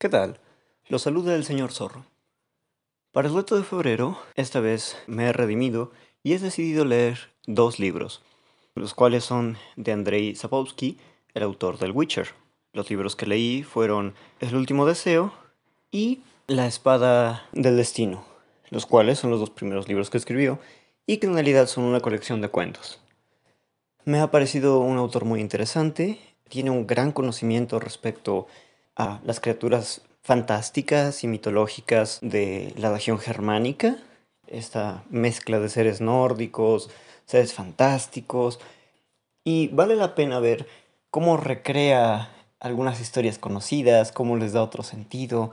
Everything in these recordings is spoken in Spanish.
¿Qué tal? Los saluda el señor Zorro. Para el reto de febrero, esta vez me he redimido y he decidido leer dos libros, los cuales son de Andrei Sapkowski, el autor del Witcher. Los libros que leí fueron El último deseo y La espada del destino, los cuales son los dos primeros libros que escribió y que en realidad son una colección de cuentos. Me ha parecido un autor muy interesante, tiene un gran conocimiento respecto a las criaturas fantásticas y mitológicas de la región germánica, esta mezcla de seres nórdicos, seres fantásticos, y vale la pena ver cómo recrea algunas historias conocidas, cómo les da otro sentido.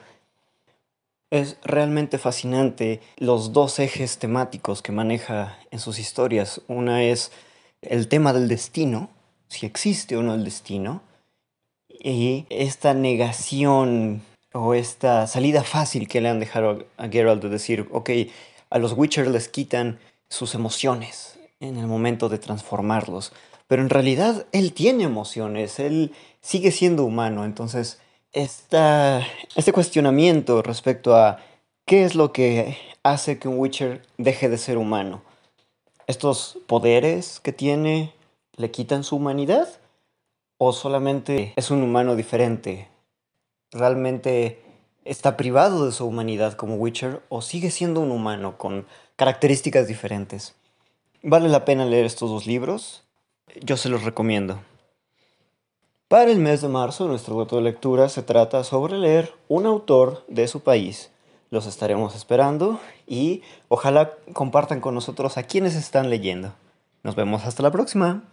Es realmente fascinante los dos ejes temáticos que maneja en sus historias. Una es el tema del destino, si existe o no el destino, y esta negación o esta salida fácil que le han dejado a Geralt de decir, ok, a los Witcher les quitan sus emociones en el momento de transformarlos, pero en realidad él tiene emociones, él sigue siendo humano, entonces esta, este cuestionamiento respecto a qué es lo que hace que un Witcher deje de ser humano, estos poderes que tiene le quitan su humanidad o solamente es un humano diferente realmente está privado de su humanidad como Witcher o sigue siendo un humano con características diferentes. Vale la pena leer estos dos libros, yo se los recomiendo. Para el mes de marzo, nuestro reto de lectura se trata sobre leer un autor de su país. Los estaremos esperando y ojalá compartan con nosotros a quienes están leyendo. Nos vemos hasta la próxima.